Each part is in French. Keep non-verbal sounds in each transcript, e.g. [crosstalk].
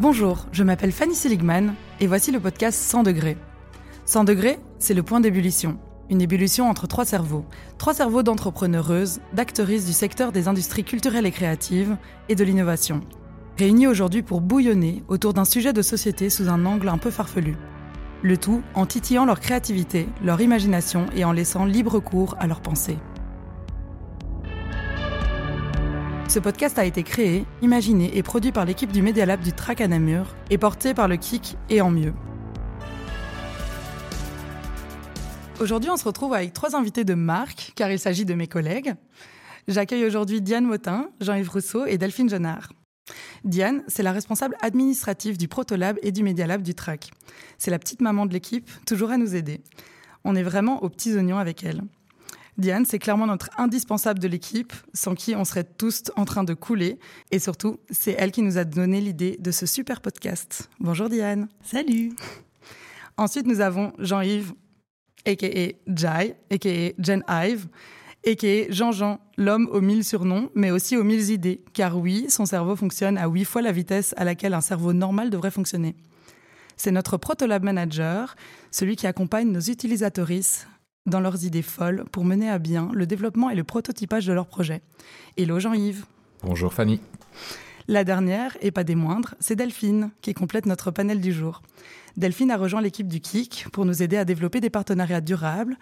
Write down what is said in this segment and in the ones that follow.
Bonjour, je m'appelle Fanny Seligman et voici le podcast 100 degrés. 100 degrés, c'est le point d'ébullition. Une ébullition entre trois cerveaux. Trois cerveaux d'entrepreneureuses, d'actrices du secteur des industries culturelles et créatives et de l'innovation. Réunis aujourd'hui pour bouillonner autour d'un sujet de société sous un angle un peu farfelu. Le tout en titillant leur créativité, leur imagination et en laissant libre cours à leurs pensées. Ce podcast a été créé, imaginé et produit par l'équipe du Media Lab du Trac à Namur et porté par le KIC et en mieux. Aujourd'hui, on se retrouve avec trois invités de marque, car il s'agit de mes collègues. J'accueille aujourd'hui Diane Motin, Jean-Yves Rousseau et Delphine Jonard. Diane, c'est la responsable administrative du Protolab et du Media Lab du TRAC. C'est la petite maman de l'équipe, toujours à nous aider. On est vraiment aux petits oignons avec elle. Diane, c'est clairement notre indispensable de l'équipe, sans qui on serait tous en train de couler. Et surtout, c'est elle qui nous a donné l'idée de ce super podcast. Bonjour Diane. Salut. Ensuite, nous avons Jean-Yves, a.k.a. Jai, a.k.a. Jen Ive, a.k.a. Jean-Jean, l'homme aux mille surnoms, mais aussi aux mille idées. Car oui, son cerveau fonctionne à huit fois la vitesse à laquelle un cerveau normal devrait fonctionner. C'est notre Protolab Manager, celui qui accompagne nos utilisatrices dans leurs idées folles pour mener à bien le développement et le prototypage de leurs projets. Hello Jean-Yves. Bonjour Fanny. La dernière, et pas des moindres, c'est Delphine, qui complète notre panel du jour. Delphine a rejoint l'équipe du KIC pour nous aider à développer des partenariats durables,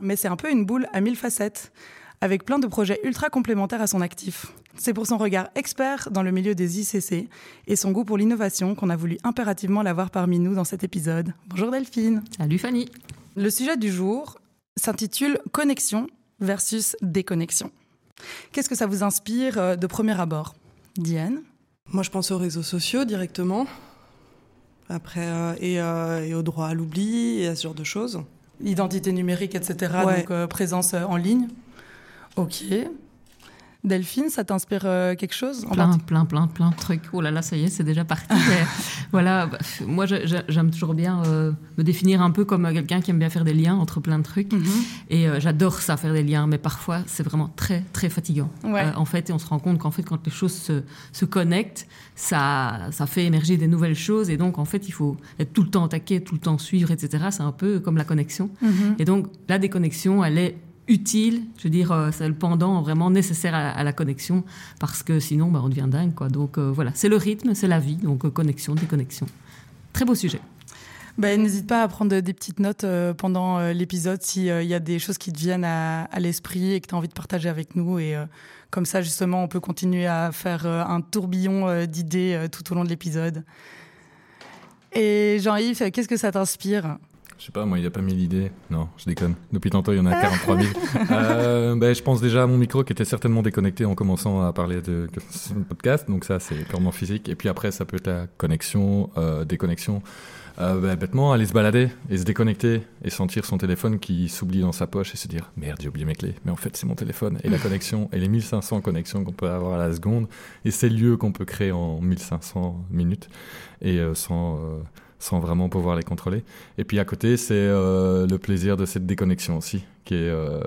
mais c'est un peu une boule à mille facettes, avec plein de projets ultra complémentaires à son actif. C'est pour son regard expert dans le milieu des ICC et son goût pour l'innovation qu'on a voulu impérativement l'avoir parmi nous dans cet épisode. Bonjour Delphine. Salut Fanny. Le sujet du jour s'intitule Connexion versus déconnexion. Qu'est-ce que ça vous inspire euh, de premier abord? Diane? Moi, je pense aux réseaux sociaux directement. Après, euh, et, euh, et, au droit à l'oubli et à ce genre de choses. Identité numérique, etc. Ouais. Donc euh, présence en ligne. Ok. Delphine, ça t'inspire euh, quelque chose Plein, plein, plein, plein de trucs. Oh là là, ça y est, c'est déjà parti. [laughs] Voilà, bah, moi, j'aime toujours bien euh, me définir un peu comme euh, quelqu'un qui aime bien faire des liens entre plein de trucs. Mhm. Et j'adore ça, faire des liens. Mais parfois, c'est vraiment très, très fatigant. Ouais. En fait, et on se rend compte qu'en fait, quand les choses se, se connectent, ça, ça fait émerger des nouvelles choses. Et donc, en fait, il faut être tout le temps au taquet, tout le temps suivre, etc. C'est un peu comme la connexion. Mhm. Et donc, la déconnexion, elle est utile, je veux dire, euh, c'est le pendant vraiment nécessaire à, la connexion, parce que sinon, bah, on devient dingue. Donc, euh, voilà, c'est le rythme, c'est la vie, donc euh, connexion, déconnexion. Très beau sujet. Ben, N'hésite pas à prendre des petites notes pendant l'épisode s'il y a des choses qui te viennent à, à l'esprit et que tu as envie de partager avec nous. Et comme ça, justement, on peut continuer à faire un tourbillon d'idées tout au long de l'épisode. Et Jean-Yves, qu'est-ce que ça t'inspire? Je sais pas, moi, il a pas mis l'idée. Non, je déconne. Depuis tantôt, il y en a 43 000. [laughs] Euh, ben, je pense déjà à mon micro qui était certainement déconnecté en commençant à parler de, podcast. Donc ça, c'est purement physique. Et puis après, ça peut être la connexion, euh, déconnexion. Euh, ben, bêtement, aller se balader et se déconnecter et sentir son téléphone qui s'oublie dans sa poche et se dire merde, j'ai oublié mes clés. Mais en fait, c'est mon téléphone et la [laughs] connexion et les 1500 connexions qu'on peut avoir à la seconde et ces lieux qu'on peut créer en 1500 minutes et euh, sans, euh, sans vraiment pouvoir les contrôler. Et puis à côté, c'est euh, le plaisir de cette déconnexion aussi, qui est euh,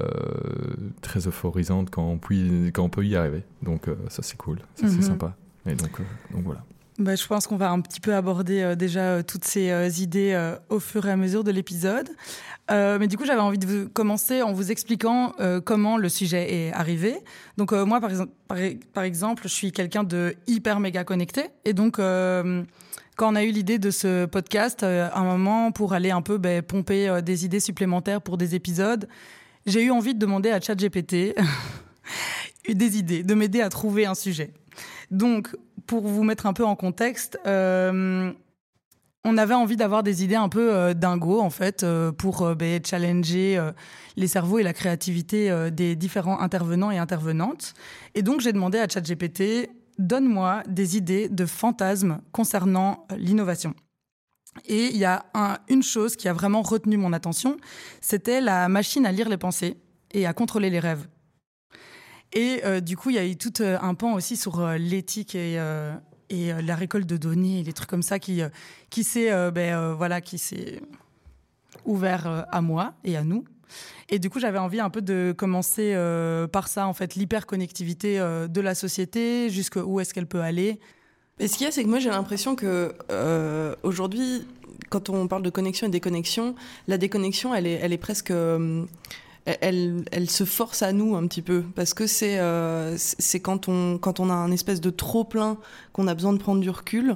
très euphorisante quand on, peut, quand on peut y arriver. Donc euh, ça, c'est cool, ça, Mhm. c'est sympa. Et donc, donc voilà. Ben, je pense qu'on va un petit peu aborder déjà toutes ces idées au fur et à mesure de l'épisode. Mais du coup, j'avais envie de vous commencer en vous expliquant comment le sujet est arrivé. Donc moi, par, exemple, par, par exemple, je suis quelqu'un de hyper méga connecté. Et donc, quand on a eu l'idée de ce podcast, euh, un moment pour aller un peu ben, pomper euh, des idées supplémentaires pour des épisodes, j'ai eu envie de demander à ChatGPT [laughs] des idées, de m'aider à trouver un sujet. Donc, pour vous mettre un peu en contexte, euh, on avait envie d'avoir des idées un peu euh, dingo, en fait, pour ben, challenger les cerveaux et la créativité des différents intervenants et intervenantes. Et donc, j'ai demandé à ChatGPT, donne-moi des idées de fantasmes concernant euh, l'innovation. Et il y a un- une chose qui a vraiment retenu mon attention, c'était la machine à lire les pensées et à contrôler les rêves. Et euh, du coup, il y a eu tout euh, un pan aussi sur l'éthique et, et la récolte de données et les trucs comme ça qui, qui s'est ben, voilà, qui s'est ouvert à moi et à nous. Et du coup, j'avais envie un peu de commencer euh, par ça, en fait, l'hyperconnectivité euh, de la société, jusqu'où est-ce qu'elle peut aller. Et ce qu'il y a, c'est que moi j'ai l'impression que euh, aujourd'hui, quand on parle de connexion et déconnexion, la déconnexion, elle est, elle est presque. Euh, elle, elle, se force à nous un petit peu parce que c'est quand on quand on a un espèce de trop plein qu'on a besoin de prendre du recul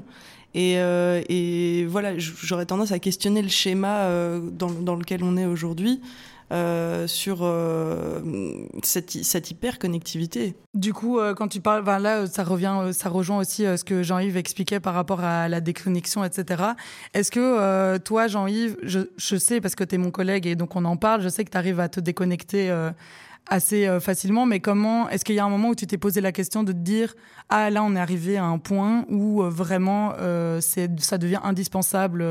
et, et voilà j'aurais tendance à questionner le schéma dans, dans, lequel on est aujourd'hui euh, sur euh, cette, cette hyper connectivité. Du coup, euh, quand tu parles, là, ça revient, ça rejoint aussi ce que Jean-Yves expliquait par rapport à la déconnexion, etc. Est-ce que toi, Jean-Yves, je, sais parce que tu es mon collègue et donc on en parle, je sais que tu arrives à te déconnecter assez facilement, mais comment est-ce qu'il y a un moment où tu t'es posé la question de te dire ah là on est arrivé à un point où vraiment ça devient indispensable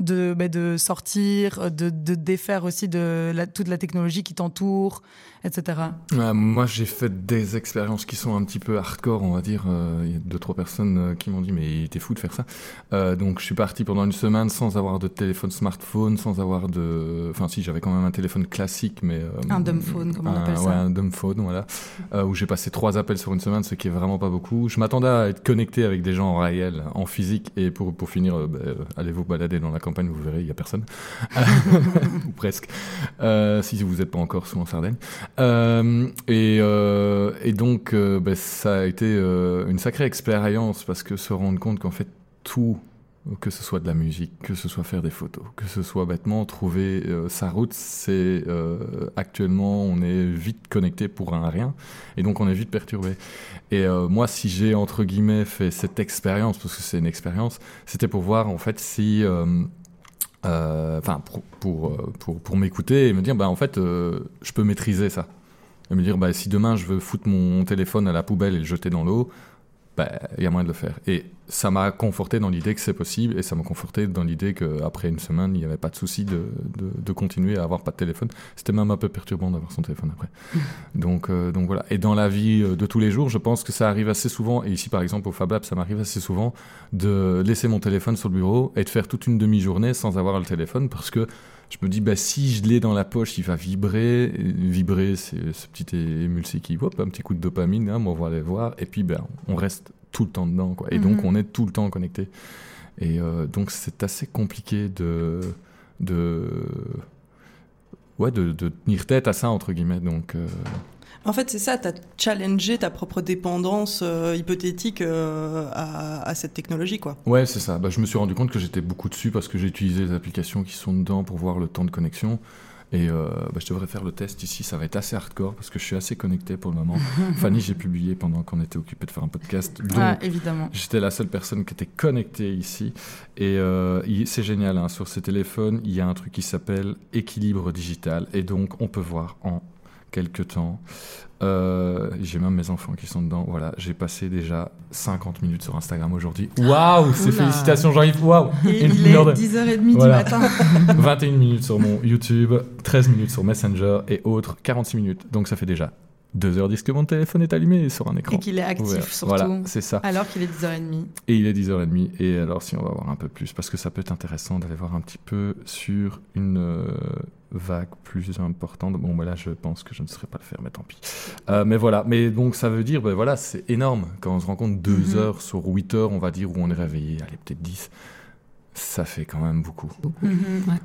de, bah, de sortir, de, de, défaire aussi de la, toute la technologie qui t'entoure, etc. moi, j'ai fait des expériences qui sont un petit peu hardcore, on va dire. Euh, il y a deux, trois personnes euh, qui m'ont dit, mais t'es fou de faire ça. Euh, donc, je suis parti pendant une semaine sans avoir de téléphone smartphone, sans avoir de. Enfin, si, j'avais quand même un téléphone classique, mais. un dumb phone, comme on appelle ça. Ouais, un dumb phone, voilà. où j'ai passé trois appels sur une semaine, ce qui est vraiment pas beaucoup. Je m'attendais à être connecté avec des gens en réel, en physique, et pour, pour finir, bah, allez vous balader dans la campagne, vous verrez, il y a personne. [laughs] Ou presque. si vous n'êtes pas encore sous en Sardaigne. Euh, et, euh, et, donc, euh, bah, ça a été une sacrée expérience parce que se rendre compte qu'en fait, tout, que ce soit de la musique, que ce soit faire des photos, que ce soit bêtement trouver sa route, c'est actuellement, on est vite connecté pour un rien et donc on est vite perturbé. Et moi, si j'ai entre guillemets fait cette expérience, parce que c'est une expérience, c'était pour voir en fait si enfin pour pour, pour, pour m'écouter et me dire bah en fait je peux maîtriser ça et me dire bah, si demain je veux foutre mon téléphone à la poubelle et le jeter dans l'eau, bah, il y a moyen de le faire. Et ça m'a conforté dans l'idée que c'est possible et ça m'a conforté dans l'idée qu'après une semaine, il n'y avait pas de souci de, de, de, continuer à avoir pas de téléphone. C'était même un peu perturbant d'avoir son téléphone après. [laughs] donc, euh, donc voilà. Et dans la vie euh, de tous les jours, je pense que ça arrive assez souvent, et ici par exemple au Fab Lab, ça m'arrive assez souvent de laisser mon téléphone sur le bureau et de faire toute une demi-journée sans avoir le téléphone parce que je me dis, bah, si je l'ai dans la poche, il va vibrer. vibrer, c'est ce petit émulsé qui, hop, un petit coup de dopamine, hein, on va aller voir. Et puis, ben, on reste tout le temps dedans. Quoi. Et donc, mhm. on est tout le temps connecté. Et euh, donc, c'est assez compliqué de, de, ouais, de, de, tenir tête à ça, entre guillemets. Donc, euh, en fait, c'est ça, tu as challengé ta propre dépendance euh, hypothétique euh, à, cette technologie, quoi. Ouais, c'est ça. Bah, je me suis rendu compte que j'étais beaucoup dessus parce que j'ai utilisé les applications qui sont dedans pour voir le temps de connexion. Et euh, bah, je devrais faire le test ici, ça va être assez hardcore parce que je suis assez connecté pour le moment. [laughs] Fanny, j'ai publié pendant qu'on était occupé de faire un podcast. Donc, ah, évidemment. J'étais la seule personne qui était connectée ici. Et c'est génial, hein. sur ces téléphones, il y a un truc qui s'appelle équilibre digital. Et donc, on peut voir en quelques temps. Euh, j'ai même mes enfants qui sont dedans. Voilà, j'ai passé déjà 50 minutes sur Instagram aujourd'hui. Waouh, c'est félicitations Jean-Yves. Waouh. Il est 10h30 du matin. [laughs] 21 minutes sur mon YouTube, 13 minutes sur Messenger et autres, 46 minutes. Donc ça fait déjà 2h10 que mon téléphone est allumé sur un écran. Et qu'il est actif surtout. Voilà, c'est ça. Alors qu'il est 10h30. Et il est 10h30. Et alors si on va voir un peu plus, parce que ça peut être intéressant d'aller voir un petit peu sur une euh, vague plus importante. Bon, mais là, je pense que je ne saurais pas le faire, mais tant pis. Euh, mais voilà. Mais donc, ça veut dire, ben voilà, c'est énorme. Quand on se rend compte 2 mhm. heures sur 8 heures, on va dire, où on est réveillé, allez, peut-être 10 ça fait quand même beaucoup. beaucoup. Mhm. ouais.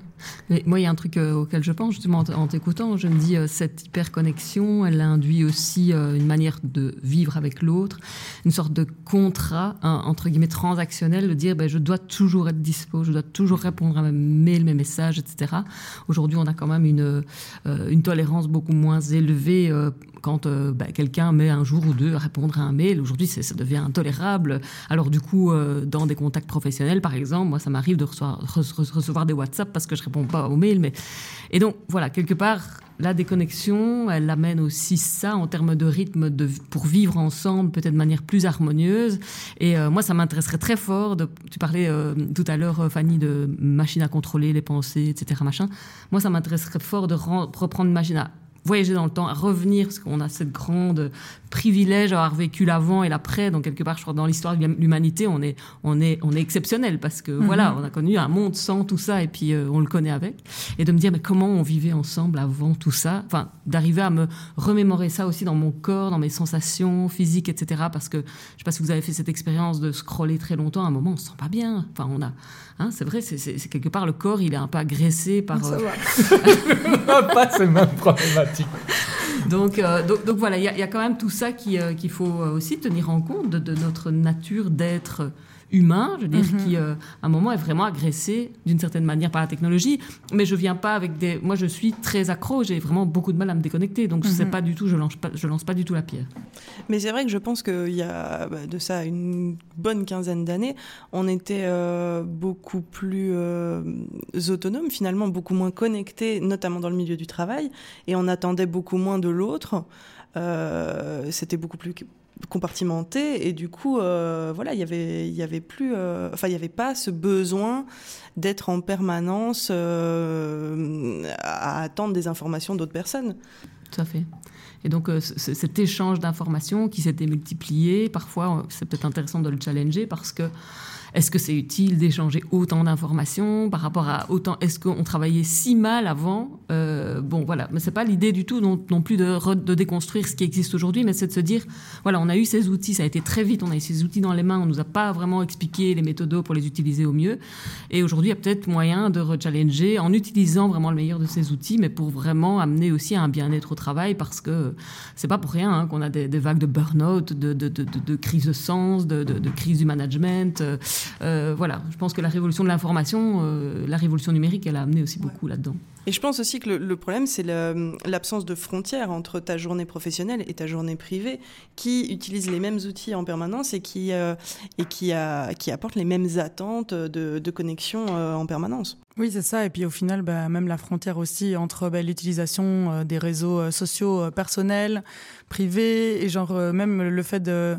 Mais moi, il y a un truc euh, auquel je pense, justement, en t'écoutant, je me dis, euh, cette hyperconnexion, elle induit aussi euh, une manière de vivre avec l'autre, une sorte de contrat, entre guillemets, transactionnel, de dire, ben, je dois toujours être dispo, je dois toujours répondre à mes mails, mes messages, etc. Aujourd'hui, on a quand même une, une tolérance beaucoup moins élevée quand ben, quelqu'un met un jour ou deux à répondre à un mail. Aujourd'hui, ça devient intolérable. Alors, du coup, dans des contacts professionnels, par exemple, moi, ça m'arrive de recevoir, des WhatsApp parce que je réponds pas aux mails. Mais... Et donc, voilà, quelque part, la déconnexion, elle amène aussi ça en termes de rythme de, pour vivre ensemble, peut-être de manière plus harmonieuse. Et euh, moi, ça m'intéresserait très fort. Tu parlais euh, tout à l'heure, euh, Fanny, de machine à contrôler les pensées, etc. Machin. Moi, ça m'intéresserait fort de reprendre machine à voyager dans le temps, à revenir, parce qu'on a cette grande privilège d'avoir vécu l'avant et l'après. Donc quelque part, je crois dans l'histoire de l'humanité, on est, on est, on est exceptionnel parce que voilà, Mhm. on a connu un monde sans tout ça et puis euh, on le connaît avec. Et de me dire mais comment on vivait ensemble avant tout ça? Enfin, d'arriver à me remémorer ça aussi dans mon corps, dans mes sensations physiques, etc. Parce que je sais pas si vous avez fait cette expérience de scroller très longtemps. À un moment, on se sent pas bien. Enfin, on a, hein, c'est vrai, c'est- c'est c'est quelque part le corps, il est un peu agressé par. Ça euh, va. [laughs] [laughs] pas ces mêmes problématiques. Donc, euh, donc, donc voilà, il y, a- quand même tout ça euh, qu'il faut aussi tenir en compte de notre nature d'être humain, je veux dire, Mhm. qui euh, à un moment est vraiment agressé d'une certaine manière par la technologie. Mais je viens pas avec des. Moi, je suis très accro, j'ai vraiment beaucoup de mal à me déconnecter, donc je sais Mhm. pas du tout, je lance pas, je lance pas du tout la pierre. Mais c'est vrai que je pense qu'il y a bah, de ça une bonne quinzaine d'années, on était euh, beaucoup plus euh, autonomes, finalement beaucoup moins connectés, notamment dans le milieu du travail, et on attendait beaucoup moins de l'autre. Euh, C'était beaucoup plus compartimenté et du coup euh, voilà il y avait il y avait plus euh, il y avait pas ce besoin d'être en permanence euh, à attendre des informations d'autres personnes Tout à fait. Et donc, euh, cet échange d'informations qui s'était multiplié, parfois, euh, c'est peut-être intéressant de le challenger parce que est-ce que c'est utile d'échanger autant d'informations par rapport à autant Est-ce qu'on travaillait si mal avant Euh, Bon, voilà. Mais c'est pas l'idée du tout non, plus de, re- de déconstruire ce qui existe aujourd'hui, mais c'est de se dire voilà, on a eu ces outils, ça a été très vite, on a eu ces outils dans les mains, on nous a pas vraiment expliqué les méthodes pour les utiliser au mieux. Et aujourd'hui, il y a peut-être moyen de rechallenger en utilisant vraiment le meilleur de ces outils, mais pour vraiment amener aussi à un bien-être au travail, parce que c'est pas pour rien hein, qu'on a des, des vagues de burn-out, de, de, de, crise de sens, de crise du management. Euh, euh, voilà, je pense que la révolution de l'information, euh, la révolution numérique, elle a amené aussi beaucoup là-dedans. Et je pense aussi que le, problème, c'est l'absence de frontières entre ta journée professionnelle et ta journée privée, qui utilise les mêmes outils en permanence et qui, euh, et qui, a, qui apportent les mêmes attentes de, de connexion euh, en permanence. Oui, c'est ça. Et puis au final, bah, même la frontière aussi entre bah, l'utilisation euh, des réseaux euh, sociaux personnels, privés, et genre même le fait de,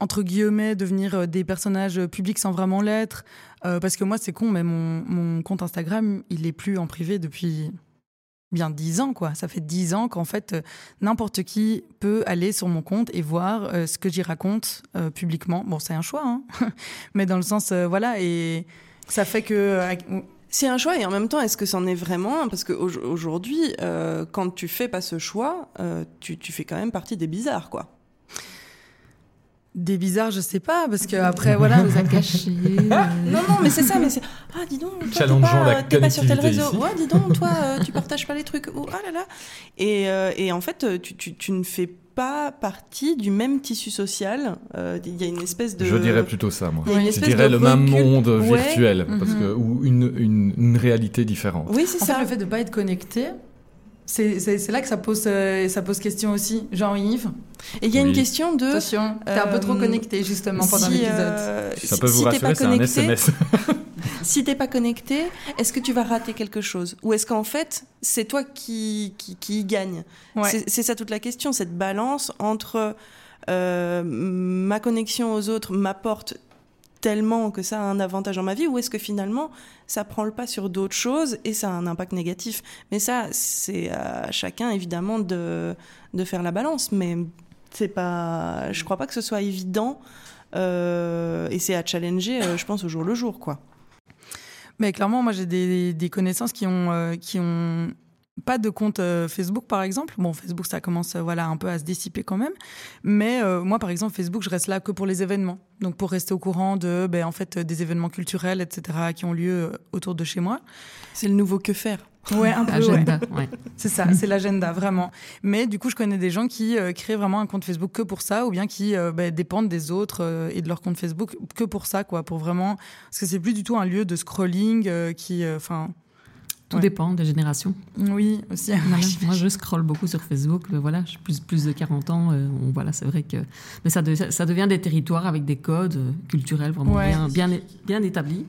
entre guillemets, devenir des personnages publics sans vraiment l'être. Euh, parce que moi, c'est con, mais mon, compte Instagram, il est plus en privé depuis bien dix ans, quoi. Ça fait dix ans qu'en fait, euh, n'importe qui peut aller sur mon compte et voir euh, ce que j'y raconte publiquement. Bon, c'est un choix, hein. [laughs] mais dans le sens, voilà, et ça fait que... C'est un choix et en même temps, est-ce que c'en est vraiment Parce qu'aujourd'hui, quand tu fais pas ce choix, tu, tu fais quand même partie des bizarres, quoi. Des bizarres, je sais pas, parce que après, voilà. [laughs] nous a cachés. [laughs] Non, non, mais c'est ça, mais c'est. Ah, dis donc, toi, t'es Challengeons pas, la t'es pas sur tel réseau. ici. Ouais, dis donc, toi, [laughs] euh, tu partages pas les trucs. Oh, ah là là. Et, euh, et en fait, tu, tu, tu ne fais pas partie du même tissu social. Euh, Il y a une espèce de. Je dirais plutôt ça, moi. Je dirais le même monde Ouais. virtuel, parce Mhm. que, ou une, une, une réalité différente. Oui, c'est En ça. fait, le fait de pas être connecté, c'est là que ça pose, euh, ça pose question aussi. Jean-Yves, Et il y a une question de. attention, t'es un peu trop euh, connecté justement pendant si, l'épisode. euh, Si ça peut vous si t'es pas rassurer, c'est un connecté, SMS. [laughs] si t'es pas connecté, est-ce que tu vas rater quelque chose? Ou est-ce qu'en fait, c'est toi qui, qui, qui y gagne? Ouais. C'est- C'est ça toute la question, cette balance entre euh, ma connexion aux autres m'apporte tellement que ça a un avantage dans ma vie, ou est-ce que finalement ça prend le pas sur d'autres choses et ça a un impact négatif? Mais ça, c'est à chacun évidemment de, de faire la balance, mais c'est pas, je crois pas que ce soit évident. euh, et c'est à challenger, euh, je pense, au jour le jour, quoi. Mais clairement, moi j'ai des, connaissances qui ont, euh, qui ont pas de compte euh, Facebook par exemple. Bon, Facebook ça commence euh, voilà un peu à se dissiper quand même. Mais euh, moi par exemple Facebook, je reste là que pour les événements. Donc pour rester au courant de ben, en fait des événements culturels etc qui ont lieu euh, autour de chez moi. C'est le nouveau que faire. Ouais, un peu. ouais. Agenda, ouais. [laughs] C'est ça, c'est l'agenda, vraiment. Mais du coup, je connais des gens qui euh, créent vraiment un compte Facebook que pour ça, ou bien qui euh, bah, dépendent des autres euh, et de leur compte Facebook que pour ça, quoi. Pour vraiment. Parce que c'est plus du tout un lieu de scrolling euh, qui. Enfin. Tout Ouais. dépend des générations. oui, aussi. Voilà. [laughs] Moi, je scrolle beaucoup sur Facebook. mais voilà, j'ai plus, plus de 40 ans. euh, on- voilà, c'est vrai que. Mais ça, de- ça devient des territoires avec des codes euh, culturels vraiment Ouais. bien, bien, bien établis.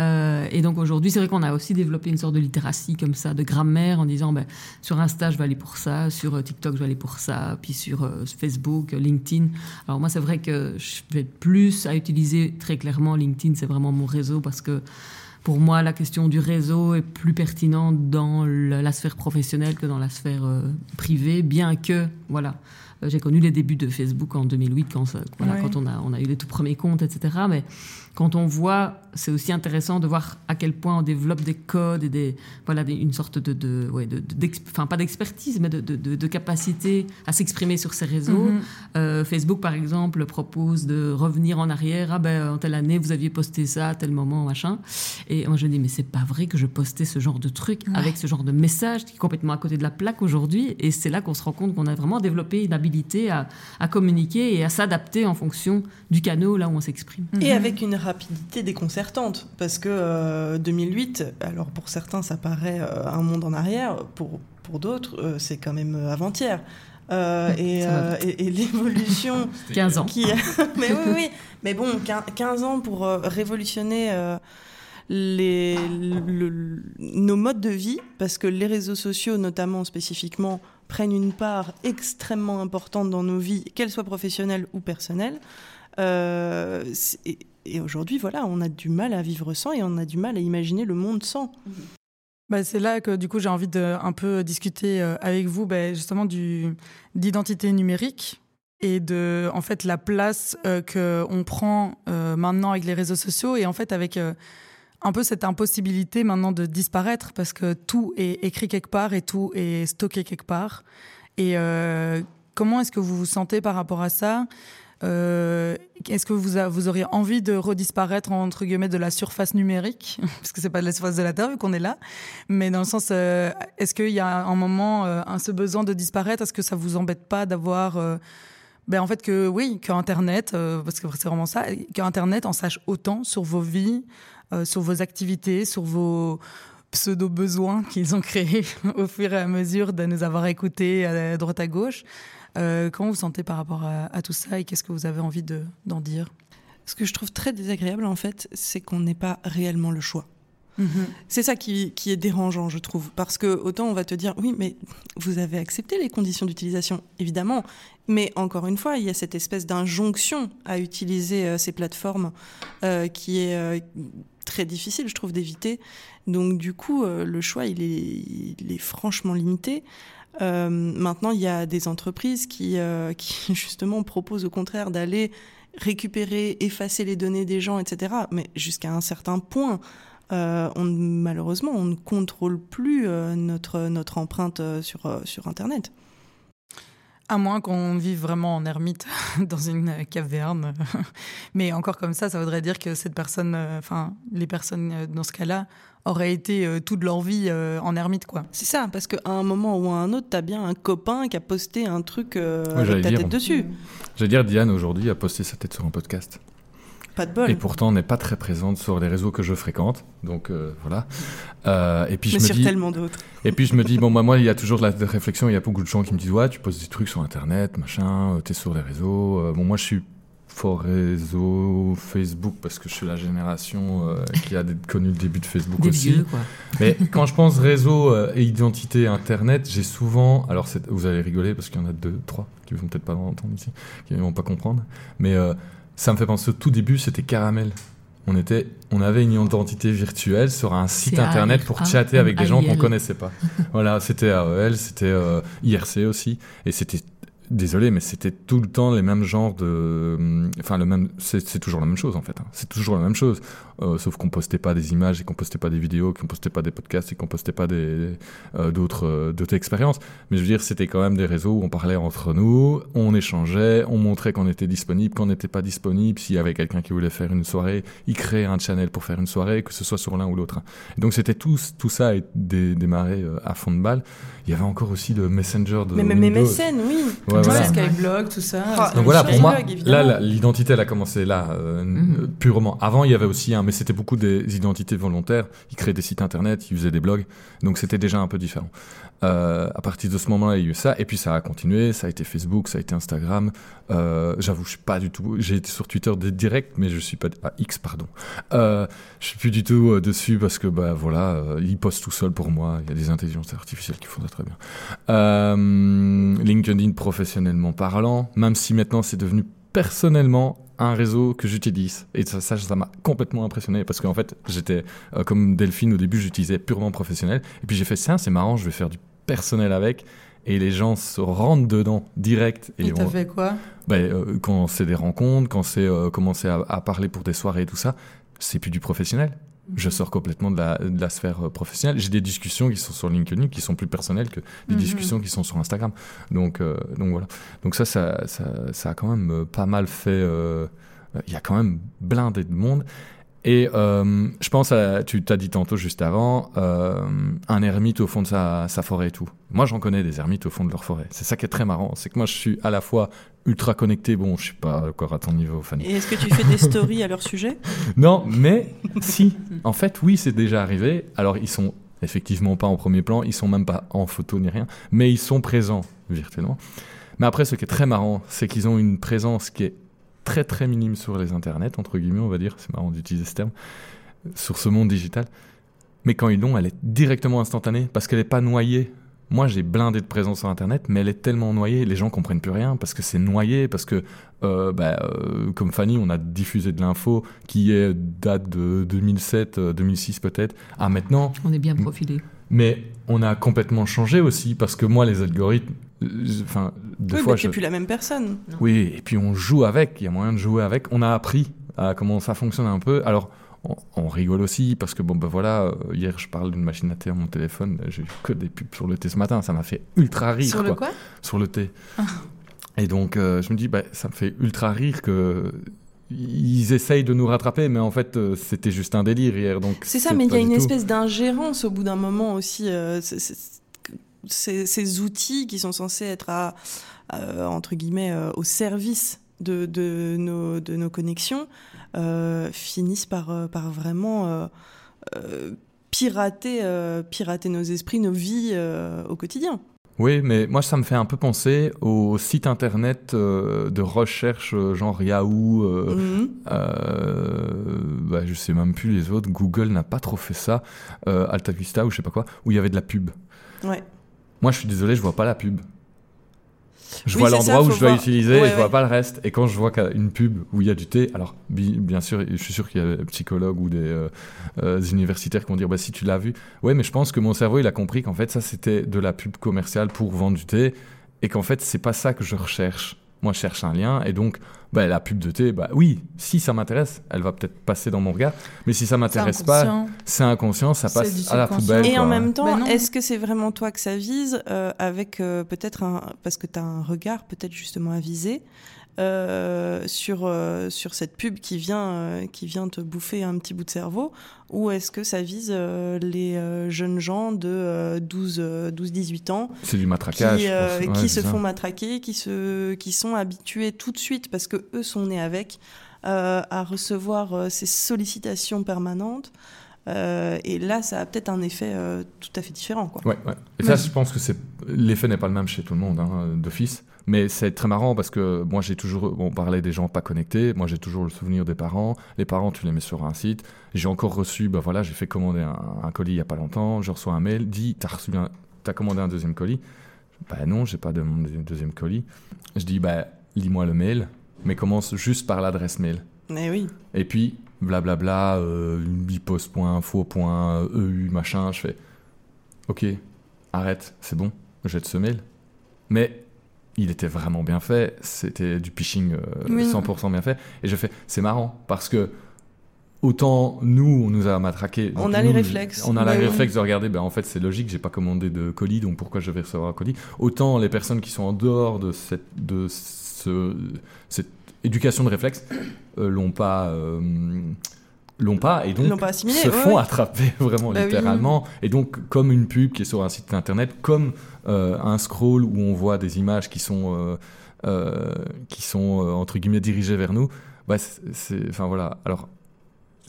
Euh, et donc aujourd'hui, c'est vrai qu'on a aussi développé une sorte de littératie comme ça, de grammaire, en disant ben, sur Insta, je vais aller pour ça, sur euh, TikTok, je vais aller pour ça, puis sur euh, Facebook, euh, LinkedIn. Alors moi, c'est vrai que je vais être plus à utiliser très clairement LinkedIn, c'est vraiment mon réseau parce que pour moi, la question du réseau est plus pertinente dans la sphère professionnelle que dans la sphère euh, privée, bien que, voilà, euh, j'ai connu les débuts de Facebook en 2008, quand, voilà, quand on, a, on a eu les tout premiers comptes, etc. Mais quand on voit, c'est aussi intéressant de voir à quel point on développe des codes et des, voilà, une sorte de, de, ouais, de, enfin pas d'expertise, mais de, de, capacité à s'exprimer sur ces réseaux. Mhm. Euh, Facebook, par exemple, propose de revenir en arrière. Ah ben, en telle année, vous aviez posté ça à tel moment, machin. Et moi, je dis, mais c'est pas vrai que je postais ce genre de truc avec ce genre de message qui est complètement à côté de la plaque aujourd'hui. Et c'est là qu'on se rend compte qu'on a vraiment développé une habilité à, à communiquer et à s'adapter en fonction du canal là où on s'exprime. Et avec une rapidité déconcertante, parce que 2008, euh, alors pour certains ça paraît euh, un monde en arrière, pour, pour d'autres euh, c'est quand même avant-hier. et, et, l'évolution [laughs] 15 ans. qui... [laughs] mais oui oui mais bon 15 ans pour révolutionner les, nos modes de vie parce que les réseaux sociaux notamment spécifiquement prennent une part extrêmement importante dans nos vies qu'elles soient professionnelles ou personnelles. Euh, et, aujourd'hui, voilà, on a du mal à vivre sans et on a du mal à imaginer le monde sans. Bah, c'est là que du coup j'ai envie de un peu discuter euh, avec vous bah, justement du d'identité numérique et de en fait la place euh, que on prend maintenant avec les réseaux sociaux et en fait avec un peu cette impossibilité maintenant de disparaître parce que tout est écrit quelque part et tout est stocké quelque part et comment est-ce que vous vous sentez par rapport à ça? Euh, est-ce que vous, vous auriez envie de redisparaître entre guillemets de la surface numérique [laughs] parce que c'est pas de la surface de la Terre vu qu'on est là, mais dans le sens, euh, est-ce qu'il y a un moment euh, un ce besoin de disparaître? Est-ce que ça vous embête pas d'avoir ben en fait que oui, que Internet, parce que c'est vraiment ça, qu'Internet en sache autant sur vos vies, sur vos activités, sur vos pseudo-besoins [laughs] qu'ils ont créés [laughs] au fur et à mesure de nous avoir écoutés à droite à gauche? Euh, comment vous sentez par rapport à, tout ça et qu'est-ce que vous avez envie d'en dire? Ce que je trouve très désagréable, en fait, c'est qu'on n'ait pas réellement le choix. Mhm. C'est ça qui, est dérangeant, je trouve, parce que autant on va te dire, oui, mais vous avez accepté les conditions d'utilisation, évidemment, mais encore une fois, il y a cette espèce d'injonction à utiliser euh, ces plateformes euh, qui est très difficile, je trouve, d'éviter. Donc du coup, le choix, il est, il est franchement limité. Euh, maintenant, il y a des entreprises qui, euh, [laughs] justement proposent au contraire d'aller récupérer, effacer les données des gens, etc. Mais jusqu'à un certain point, euh, malheureusement, on ne contrôle plus notre, notre empreinte sur, sur Internet. À moins qu'on vive vraiment en ermite [laughs] dans une caverne. [laughs] Mais encore comme ça, ça voudrait dire que cette personne, enfin, les personnes dans ce cas-là, auraient été toute leur vie en ermite, quoi. C'est ça, parce qu'à un moment ou à un autre, t'as bien un copain qui a posté un truc avec ta tête dessus. J'allais dire, Diane, aujourd'hui, a posté sa tête sur un podcast. Pas de bol. Et pourtant, on n'est pas très présente sur les réseaux que je fréquente. Donc voilà. et puis Mais je sur me dis, tellement d'autres. Et puis je me dis, bon, bah, moi, il y a toujours de la réflexion. Il y a beaucoup de gens qui me disent, ouais, tu poses des trucs sur Internet, machin, t'es sur les réseaux. bon, moi, je suis fort réseau Facebook parce que je suis la génération euh, qui a connu le début de Facebook aussi. Vieux, quoi. Mais [laughs] quand je pense réseau euh, et identité Internet, j'ai souvent, alors vous allez rigoler parce qu'il y en a deux, trois qui vont peut-être pas entendre ici, qui ne vont pas comprendre, mais euh, ça me fait penser au tout début, c'était Caramel. On était, on avait une identité virtuelle sur un site internet pour chatter avec des gens qu'on connaissait pas. voilà, c'était AOL, c'était IRC aussi, et c'était Désolé, mais c'était tout le temps les mêmes genres de. Enfin, le même. C'est toujours la même chose en fait. Hein. C'est toujours la même chose. Euh, sauf qu'on postait pas des images et qu'on postait pas des vidéos, qu'on postait pas des podcasts et qu'on postait pas euh, d'autres euh, d'autres expériences. Mais je veux dire, c'était quand même des réseaux où on parlait entre nous, on échangeait, on montrait qu'on était disponible, qu'on n'était pas disponible. S'il y avait quelqu'un qui voulait faire une soirée, il créait un channel pour faire une soirée, que ce soit sur l'un ou l'autre. Donc c'était tout tout ça a démarré à fond de balle. Il y avait encore aussi le Messenger de mais, mais MSN, oui. Ouais, voilà. Skyblog, tout ça. Ah, Donc voilà, pour moi, là, l'identité, elle a commencé là, mhm. purement. Avant, il y avait aussi un mais c'était beaucoup des identités volontaires. Ils créaient des sites internet, ils faisaient des blogs, donc c'était déjà un peu différent. Euh, à partir de ce moment-là, il y a eu ça, et puis ça a continué. Ça a été Facebook, ça a été Instagram. Euh, J'avoue, je suis pas du tout. J'ai été sur Twitter direct, mais je suis pas ah, X, pardon. Euh, je suis plus du tout euh, dessus parce que bah voilà, ils postent tout seul pour moi. Il y a des intelligences artificielles qui font ça très bien. LinkedIn professionnellement parlant, même si maintenant c'est devenu personnellement un réseau que j'utilise. Et ça, ça, m'a complètement impressionné parce qu'en fait, j'étais euh, comme Delphine au début, j'utilisais purement professionnel. Et puis j'ai fait ça, c'est marrant, je vais faire du personnel avec. Et les gens se rentrent dedans direct. Et t'as on- fait quoi? Ben, euh, quand c'est des rencontres, quand c'est euh, commencer à, à parler pour des soirées et tout ça, c'est plus du professionnel. Je sors complètement de la, de la sphère euh, professionnelle. J'ai des discussions qui sont sur LinkedIn qui sont plus personnelles que des Mhm. discussions qui sont sur Instagram. Donc, euh, donc voilà. Donc ça, ça, ça, ça a quand même euh, pas mal fait. euh, Il y a quand même blindé de monde. Et euh, je pense, à, tu t'as dit tantôt juste avant, euh, un ermite au fond de sa, sa forêt et tout. Moi, j'en connais des ermites au fond de leur forêt. C'est ça qui est très marrant. C'est que moi, je suis à la fois ultra connecté. Bon, je suis pas encore à ton niveau, Fanny. Et est-ce que tu fais des stories à leur sujet? [laughs] Non, mais si. En fait, oui, c'est déjà arrivé. Alors, ils sont effectivement pas en premier plan, ils sont même pas en photo ni rien, mais ils sont présents virtuellement. Mais après, ce qui est très marrant, c'est qu'ils ont une présence qui est très très minime sur les internets, entre guillemets, on va dire. C'est marrant d'utiliser ce terme. Sur ce monde digital. Mais quand ils l'ont, elle est directement instantanée parce qu'elle n'est pas noyée. Moi, j'ai blindé de présence sur Internet, mais elle est tellement noyée, les gens comprennent plus rien parce que c'est noyé, parce que, euh, bah, euh, comme Fanny, on a diffusé de l'info qui est date de 2007, euh, 2006 peut-être, à maintenant. On est bien profilé. Mais on a complètement changé aussi parce que moi, les algorithmes, euh, enfin, des Oui, fois, mais je- plus la même personne. oui, et puis on joue avec, il y a moyen de jouer avec. On a appris à comment ça fonctionne un peu. Alors, on, on rigole aussi parce que, bon, ben voilà, euh, hier je parle d'une machine à thé à mon téléphone, j'ai eu que des pubs sur le thé ce matin, ça m'a fait ultra rire. Sur le quoi, Sur le thé. Et donc, euh, je me dis, bah, ça me fait ultra rire que. Ils essayent de nous rattraper, mais en fait, euh, c'était juste un délire hier. Donc C'est ça, mais il y a une tout. espèce d'ingérence au bout d'un moment aussi. euh, c'est- ces outils qui sont censés être à, à, entre guillemets euh, au service de, de, nos, de nos connexions euh, finissent par, euh, par vraiment euh, euh, pirater, pirater nos esprits, nos vies au quotidien. Oui, mais moi, ça me fait un peu penser aux sites internet euh, de recherche, genre Yahoo. euh, Mhm. Euh, bah, je sais même plus les autres. Google n'a pas trop fait ça. Alta Vista ou je sais pas quoi, où il y avait de la pub. Ouais. Moi, je suis désolé, je vois pas la pub. Je Oui, vois l'endroit où je dois voir. utiliser Ouais, et je vois ouais. pas le reste. Et quand je vois qu'il y a une pub où il y a du thé, alors bi- bien sûr, je suis sûr qu'il y a des psychologues ou des, euh, euh, universitaires qui vont dire bah si tu l'as vu. Ouais, mais je pense que mon cerveau il a compris qu'en fait ça c'était de la pub commerciale pour vendre du thé et qu'en fait c'est pas ça que je recherche. Moi, je cherche un lien et donc bah, la pub de thé, bah oui, si ça m'intéresse, elle va peut-être passer dans mon regard. Mais si ça m'intéresse pas, c'est inconscient, ça passe à la poubelle. Et en même temps, Bah est-ce que c'est vraiment toi que ça vise euh, avec euh, peut-être un parce que tu as un regard peut-être justement avisé euh, sur euh, sur cette pub qui vient euh, qui vient te bouffer un petit bout de cerveau ou est-ce que ça vise les jeunes gens de euh, 12 euh, 12 18 ans c'est du qui, matraquage. Ouais, se ça. font matraquer, qui se qui sont habitués tout de suite parce que eux sont nés avec à recevoir ces sollicitations permanentes. Euh, et là, ça a peut-être un effet euh, tout à fait différent. Quoi. Ouais, ouais. Et ça, je pense que l'effet n'est pas le même chez tout le monde, hein, d'office. Mais c'est très marrant parce que moi, j'ai toujours, on parlait des gens pas connectés. Moi, j'ai toujours le souvenir des parents. Les parents, tu les mets sur un site. J'ai encore reçu, bah voilà, j'ai fait commander un, un colis il y a pas longtemps. Je reçois un mail, dit, t'as reçu un, t'as commandé un deuxième colis? Bah non, j'ai pas demandé un deuxième colis. Je dis, bah lis-moi le mail, mais commence juste par l'adresse mail. Mais oui. Et puis, blablabla, euh, bipos.info.eu, machin, je fais Ok, arrête, c'est bon, jette ce mail. Mais il était vraiment bien fait, c'était du phishing euh, Oui. 100% bien fait. Et je fais C'est marrant, parce que autant nous, on nous a matraqué. On a les réflexes. On a Bah le oui. réflexe de regarder, ben, en fait, c'est logique, j'ai pas commandé de colis, donc pourquoi je vais recevoir un colis? Autant les personnes qui sont en dehors de cette, de ce, cette éducation de réflexe euh, l'ont pas. euh, l'ont pas et donc pas assimilé. se font ouais. attraper [laughs] vraiment Bah oui. littéralement et donc comme une pub qui est sur un site internet comme euh, un scroll où on voit des images qui sont euh, euh, qui sont entre guillemets dirigées vers nous bah c'est- enfin voilà alors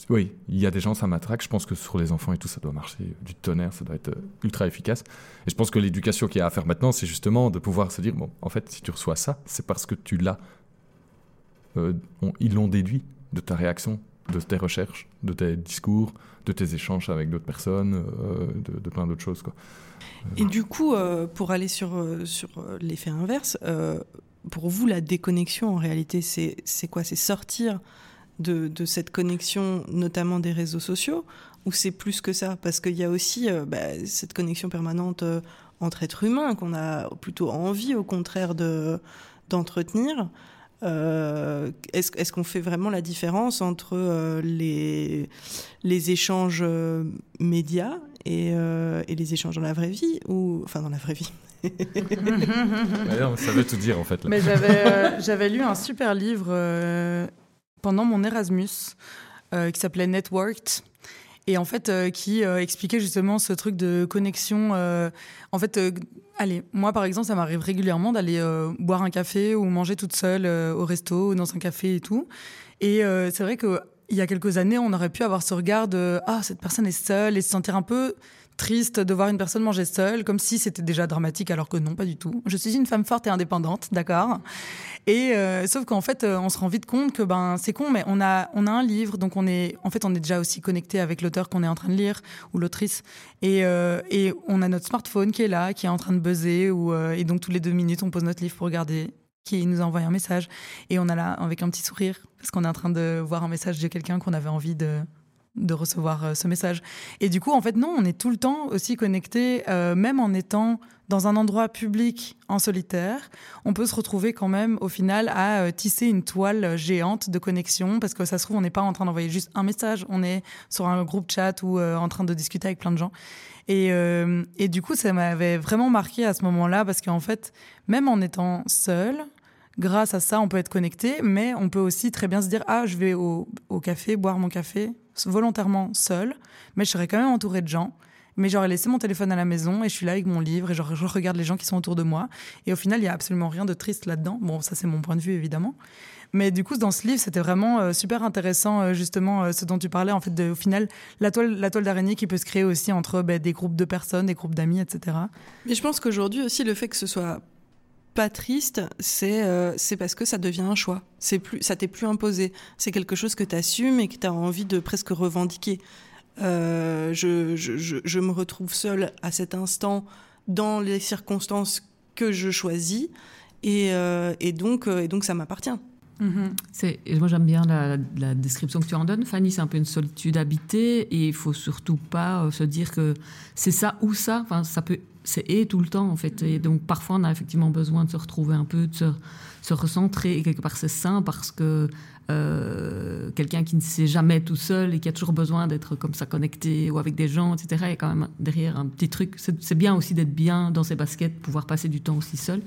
oui il y a des gens ça m'attraque je pense que sur les enfants et tout ça doit marcher du tonnerre ça doit être ultra efficace et je pense que l'éducation qu'il y a à faire maintenant c'est justement de pouvoir se dire bon en fait si tu reçois ça c'est parce que tu l'as ils l'ont déduit de ta réaction de tes recherches, de tes discours, de tes échanges avec d'autres personnes, euh, de, plein d'autres choses. Quoi. Et du coup, euh, pour aller sur, euh, sur euh, l'effet inverse, euh, pour vous, la déconnexion, en réalité, c'est quoi? C'est sortir de, de, cette connexion, notamment des réseaux sociaux, ou c'est plus que ça? Parce qu'il y a aussi euh, bah, cette connexion permanente euh, entre êtres humains qu'on a plutôt envie, au contraire, d'entretenir. Euh, est-ce est qu'on fait vraiment la différence entre euh, les, les échanges euh, médias et, et, les échanges dans la vraie vie ou enfin dans la vraie vie? [laughs] Ça veut tout dire en fait. Mais j'avais lu un super livre pendant mon Erasmus qui s'appelait Networked et en fait qui expliquait justement ce truc de connexion. en fait, Allez, moi par exemple, ça m'arrive régulièrement d'aller euh, boire un café ou manger toute seule euh, au resto ou dans un café et tout. Et euh, c'est vrai que il y a quelques années, on aurait pu avoir ce regard de ah cette personne est seule et se sentir un peu triste de voir une personne manger seule, comme si c'était déjà dramatique, alors que non, pas du tout. Je suis une femme forte et indépendante, d'accord? Et euh, sauf qu'en fait, euh, on se rend vite compte que ben c'est con, mais on a on a un livre, donc on est en fait on est déjà aussi connecté avec l'auteur qu'on est en train de lire ou l'autrice, et euh, et on a notre smartphone qui est là, qui est en train de buzzer, ou et donc tous les deux minutes on pose notre livre pour regarder qui nous a envoyé un message et on a là avec un petit sourire parce qu'on est en train de voir un message de quelqu'un qu'on avait envie de de recevoir euh, ce message. Et du coup, en fait, non, on est tout le temps aussi connecté, euh, même en étant dans un endroit public en solitaire, on peut se retrouver quand même au final à euh, tisser une toile géante de connexion parce que ça se trouve on n'est pas en train d'envoyer juste un message, on est sur un groupe chat ou en train de discuter avec plein de gens. Et, et du coup ça m'avait vraiment marqué à ce moment-là parce qu'en fait même en étant seul, grâce à ça on peut être connecté, mais on peut aussi très bien se dire ah je vais au, au café boire mon café volontairement seule, mais je serais quand même entourée de gens. Mais j'aurais laissé mon téléphone à la maison et je suis là avec mon livre et je regarde les gens qui sont autour de moi. Et au final, il n'y a absolument rien de triste là-dedans. Bon, ça, c'est mon point de vue, évidemment. Mais du coup, dans ce livre, c'était vraiment euh, super intéressant, euh, justement, euh, ce dont tu parlais, en fait, de, au final, la toile, la toile d'araignée qui peut se créer aussi entre ben, des groupes de personnes, des groupes d'amis, etc. Mais je pense qu'aujourd'hui aussi, le fait que ce soit pas triste, c'est euh, c'est parce que ça devient un choix. C'est plus, ça t'est plus imposé. C'est quelque chose que tu assumes et que tu as envie de presque revendiquer. Euh, je, je, je, me retrouve seule à cet instant dans les circonstances que je choisis et, euh, et donc, et donc ça m'appartient. C'est, moi j'aime bien la, la, description que tu en donnes, Fanny. C'est un peu une solitude habitée et il faut surtout pas se dire que c'est ça ou ça. Enfin, ça peut c'est et tout le temps en fait. Et donc parfois on a effectivement besoin de se retrouver un peu, de se, recentrer. Et quelque part c'est sain parce que euh, quelqu'un qui ne sait jamais tout seul et qui a toujours besoin d'être comme ça connecté ou avec des gens, etc. Il y a quand même derrière un petit truc. C'est bien aussi d'être bien dans ses baskets, pouvoir passer du temps aussi seul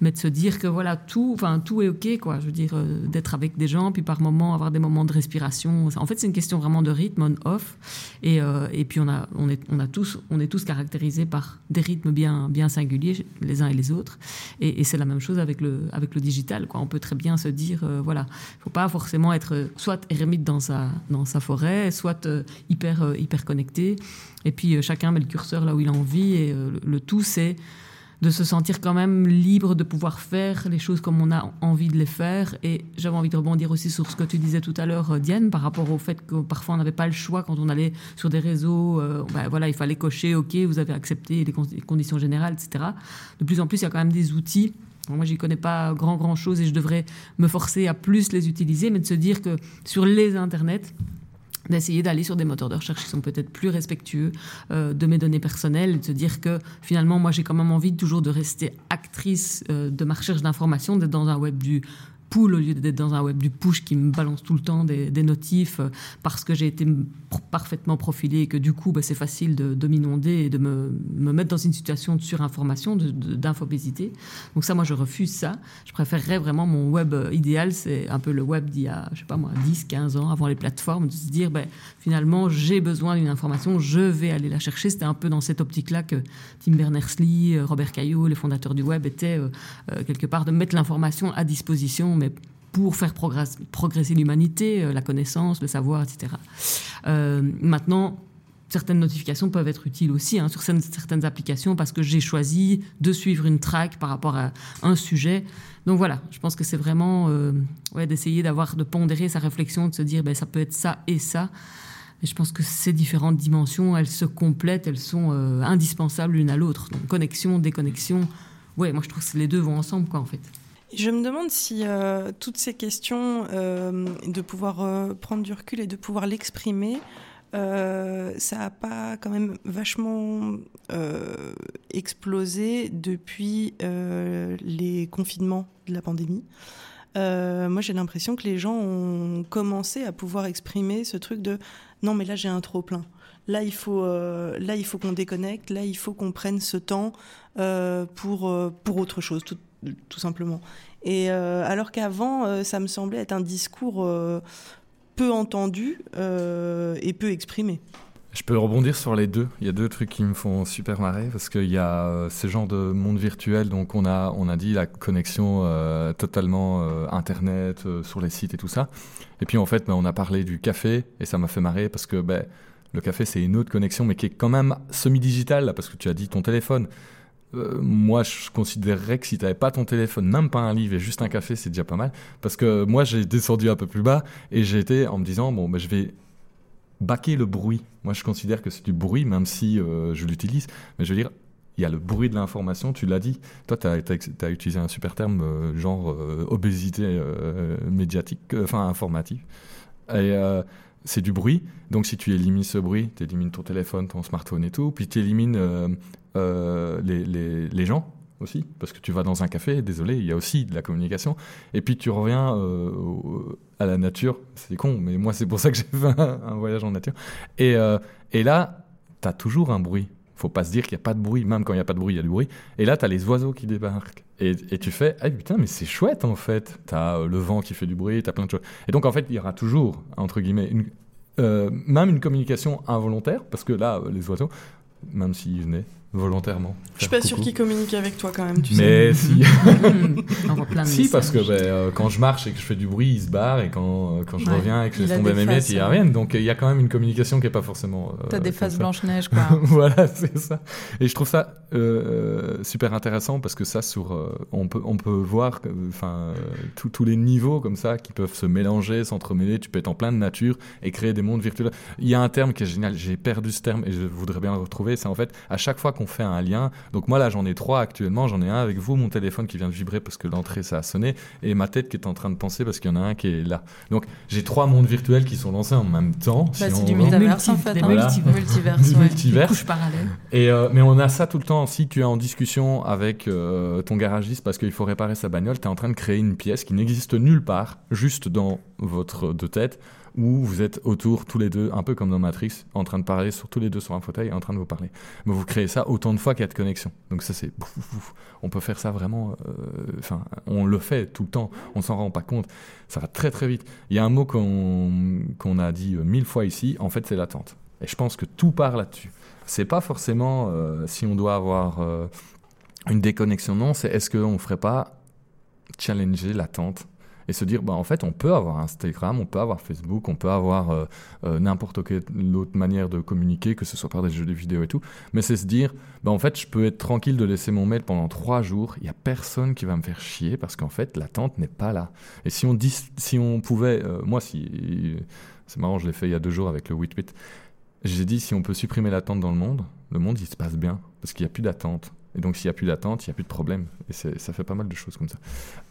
mais de se dire que voilà tout enfin tout est ok quoi. Je veux dire euh, d'être avec des gens puis par moments avoir des moments de respiration. En fait c'est une question vraiment de rythme on off. Et, euh, et puis on a on est on a tous on est tous caractérisés par des rythmes bien bien singuliers les uns et les autres. Et, c'est la même chose avec le avec le digital quoi. On peut très bien se dire euh, voilà faut pas forcément être soit ermite dans sa dans sa forêt soit hyper hyper connecté. Et puis chacun met le curseur là où il a envie et le tout c'est de se sentir quand même libre de pouvoir faire les choses comme on a envie de les faire. Et j'avais envie de rebondir aussi sur ce que tu disais tout à l'heure, euh, Diane, par rapport au fait que parfois on n'avait pas le choix quand on allait sur des réseaux. Euh, ben voilà, il fallait cocher, ok, vous avez accepté les conditions générales, etc. De plus en plus, il y a quand même des outils. Moi, j'y connais pas grand grand chose et je devrais me forcer à plus les utiliser, mais de se dire que sur les internets, d'essayer d'aller sur des moteurs de recherche qui sont peut-être plus respectueux euh, de mes données personnelles de se dire que finalement moi j'ai quand même envie toujours de rester actrice euh, de ma recherche d'informations, d'être dans un web du pool au lieu d'être dans un web du push qui me balance tout le temps des, notifs euh, parce que j'ai été parfaitement profilé et que du coup bah, c'est facile de, m'inonder et de me, mettre dans une situation de surinformation, d'infobésité. Donc ça, moi, je refuse ça. Je préférerais vraiment mon web euh, idéal, c'est un peu le web d'il y a, je sais pas moi, 10, 15 ans, avant les plateformes, de se dire, ben, finalement, j'ai besoin d'une information, je vais aller la chercher. C'était un peu dans cette optique-là que Tim Berners-Lee, euh, Robert Caillot, les fondateurs du web, étaient quelque part de mettre l'information à disposition mais pour faire progresser l'humanité, euh, la connaissance, le savoir, etc. Euh, maintenant, certaines notifications peuvent être utiles aussi hein, sur certaines, applications parce que j'ai choisi de suivre une track par rapport à un sujet. Donc voilà, je pense que c'est vraiment euh, d'essayer d'avoir, de pondérer sa réflexion, de se dire ben, ça peut être ça et ça. Et je pense que ces différentes dimensions, elles se complètent, elles sont indispensables l'une à l'autre. Donc connexion, déconnexion, ouais, moi je trouve que les deux vont ensemble quoi en fait. Je me demande si euh, toutes ces questions euh, de pouvoir euh, prendre du recul et de pouvoir l'exprimer, ça n'a pas quand même vachement explosé depuis les confinements de la pandémie. Moi, j'ai l'impression que les gens ont commencé à pouvoir exprimer ce truc de non, mais là, j'ai un trop plein. Là, il faut, là, il faut qu'on déconnecte. Là, il faut qu'on prenne ce temps pour pour autre chose, tout, tout simplement. Et euh, alors qu'avant, euh, ça me semblait être un discours euh, peu entendu et peu exprimé. Je peux rebondir sur les deux. Il y a deux trucs qui me font super marrer parce qu'il y a ces genres de monde virtuel. Donc on a, on a dit la connexion totalement internet sur les sites et tout ça. Et puis en fait, ben, on a parlé du café et ça m'a fait marrer parce que ben, le café c'est une autre connexion mais qui est quand même semi-digitale parce que tu as dit ton téléphone. Euh, moi, je considérerais que si tu n'avais pas ton téléphone, même pas un livre et juste un café, c'est déjà pas mal. Parce que moi, j'ai descendu un peu plus bas et j'ai été en me disant, bon, ben, je vais baquer le bruit. Moi, je considère que c'est du bruit, même si euh, je l'utilise. Mais je veux dire, il y a le bruit de l'information, tu l'as dit. Toi, tu as, utilisé un super terme, euh, genre obésité médiatique, enfin informative. Et c'est du bruit. Donc, si tu élimines ce bruit, tu élimines ton téléphone, ton smartphone et tout. Puis, tu élimines euh, les, gens aussi, parce que tu vas dans un café, désolé, il y a aussi de la communication. Et puis tu reviens euh, à la nature, c'est con, mais moi c'est pour ça que j'ai fait un, voyage en nature. Et, euh, et là, tu as toujours un bruit. Faut pas se dire qu'il n'y a pas de bruit, même quand il n'y a pas de bruit, il y a du bruit. Et là, tu as les oiseaux qui débarquent. Et, tu fais, ah putain, mais c'est chouette en fait. Tu as le vent qui fait du bruit, tu as plein de choses. Et donc en fait, il y aura toujours, entre guillemets, même une communication involontaire, parce que là, les oiseaux, même s'ils venaient volontairement. Je suis pas sûr coucou. qu'ils communiquent avec toi quand même, tu sais. Mais si, [laughs] On voit plein de si parce que ben, euh, quand je marche et que je fais du bruit, ils se barrent et quand, euh, quand je Ouais. reviens et que je Il laisse a tomber mes miettes, ils euh, reviennent. Donc il y a quand même une communication qui est pas forcément. euh, T'as des faces. Blanche-Neige, quoi. [laughs] voilà, c'est ça. Et je trouve ça euh, super intéressant parce que ça, sur, euh, on, peut, on peut voir enfin, euh, tous- les niveaux comme ça qui peuvent se mélanger, s'entremêler. Tu peux être en pleine nature et créer des mondes virtuels. Il y a un terme qui est génial. J'ai perdu ce terme et je voudrais bien le retrouver. C'est en fait à chaque fois qu'on fait un lien. Donc moi là, j'en ai trois actuellement. J'en ai un avec vous, mon téléphone qui vient de vibrer parce que l'entrée ça a sonné et ma tête qui est en train de penser parce qu'il y en a un qui est là. Donc j'ai trois mondes virtuels qui sont lancés en même temps. Bah, si c'est on du veut. métaverse en fait. des hein. multivers. Multiverse, [laughs] Du ouais. multivers. Couche parallèle. Et euh, mais on a ça tout le temps. Si tu es en discussion avec euh, ton garagiste parce qu'il faut réparer sa bagnole, tu es en train de créer une pièce qui n'existe nulle part, juste dans votre deux têtes, où vous êtes autour tous les deux, un peu comme dans Matrix, en train de parler sur tous les deux sur un fauteuil, en train de vous parler. Mais vous créez ça autant de fois qu'il y a de connexion. Donc ça c'est, on peut faire ça vraiment. euh, Enfin, on le fait tout le temps. On s'en rend pas compte. Ça va très très vite. Il y a un mot qu'on a dit euh, mille fois ici. En fait, c'est l'attente. Et je pense que tout part là-dessus c'est pas forcément euh, si on doit avoir une déconnexion, non, c'est est-ce qu'on ferait pas challenger l'attente et se dire, bah, en fait, on peut avoir Instagram, on peut avoir Facebook, on peut avoir euh, euh, n'importe quelle autre manière de communiquer, que ce soit par des jeux de vidéo et tout, mais c'est se dire, bah, en fait, je peux être tranquille de laisser mon mail pendant trois jours, il n'y a personne qui va me faire chier parce qu'en fait, l'attente n'est pas là. Et si on, dit, si on pouvait, euh, moi, si, c'est marrant, je l'ai fait il y a deux jours avec le 8-8, j'ai dit, si on peut supprimer l'attente dans le monde, le monde, il se passe bien. Parce qu'il n'y a plus d'attente. Et donc, s'il n'y a plus d'attente, il n'y a plus de problème. Et ça fait pas mal de choses comme ça.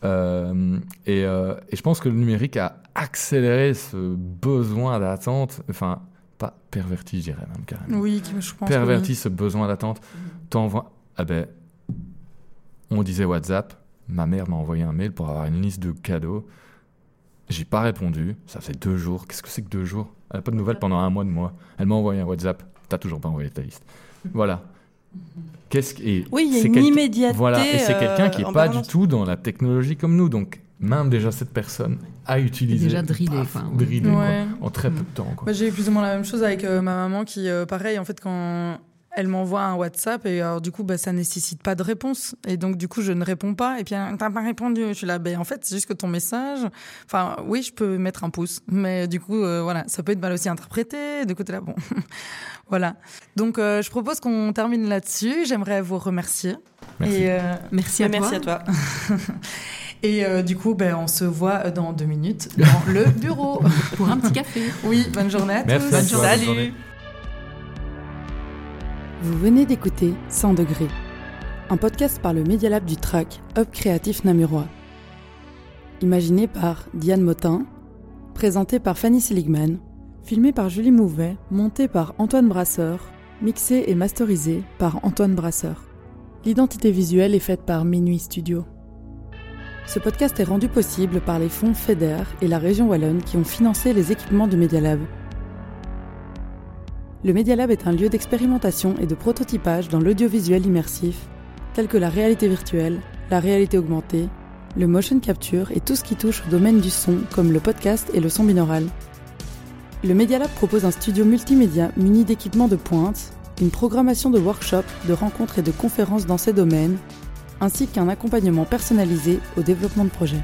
Euh, et, euh, et je pense que le numérique a accéléré ce besoin d'attente. Enfin, pas perverti, je dirais même carrément. Oui, je pense. perverti ce besoin d'attente. T'envoies. Ah ben, on disait WhatsApp. Ma mère m'a envoyé un mail pour avoir une liste de cadeaux. J'ai pas répondu. Ça fait deux jours. Qu'est-ce que c'est que deux jours? Elle n'a pas de nouvelles pendant un mois de moi. Elle m'a envoyé un WhatsApp. T'as toujours pas envoyé ta liste. Voilà. Qu'est-ce que- et Oui, il y a c'est une quelqu'un- immédiateté. Voilà. Et c'est quelqu'un qui euh, est en pas du tout dans la technologie comme nous. Donc même déjà cette personne a utilisé. déjà drillé, paf, enfin, ouais. drillé, quoi, Ouais. en très peu de temps. Quoi. Bah, j'ai eu plus ou moins la même chose avec euh, ma maman qui, euh, pareil, en fait, quand elle m'envoie un WhatsApp, et alors du coup, bah, ça nécessite pas de réponse. Et donc, du coup, je ne réponds pas. Et puis, t'as pas répondu. Je suis là, ben, en fait, c'est juste que ton message. Enfin, oui, je peux mettre un pouce. Mais du coup, euh, voilà, ça peut être mal aussi interprété. De côté là, bon. [laughs] voilà. Donc, euh, je propose qu'on termine là-dessus. J'aimerais vous remercier. Merci. Et, euh, Merci à Merci toi. à toi. [laughs] et euh, du coup, ben, on se voit dans deux minutes [laughs] dans le bureau. Pour un petit café. Oui, bonne journée à Merci. tous. Bonne journée. Salut. Vous venez d'écouter 100 degrés, un podcast par le Media Lab du TRAC, Hub Créatif Namurois. imaginé par Diane Motin, présenté par Fanny Seligman, filmé par Julie Mouvet, monté par Antoine Brasseur, mixé et masterisé par Antoine Brasseur. L'identité visuelle est faite par Minuit Studio. Ce podcast est rendu possible par les fonds FEDER et la région Wallonne qui ont financé les équipements du Media Lab. Le Media Lab est un lieu d'expérimentation et de prototypage dans l'audiovisuel immersif, tel que la réalité virtuelle, la réalité augmentée, le motion capture et tout ce qui touche au domaine du son, comme le podcast et le son binaural. Le Media Lab propose un studio multimédia muni d'équipements de pointe, une programmation de workshops, de rencontres et de conférences dans ces domaines, ainsi qu'un accompagnement personnalisé au développement de projets.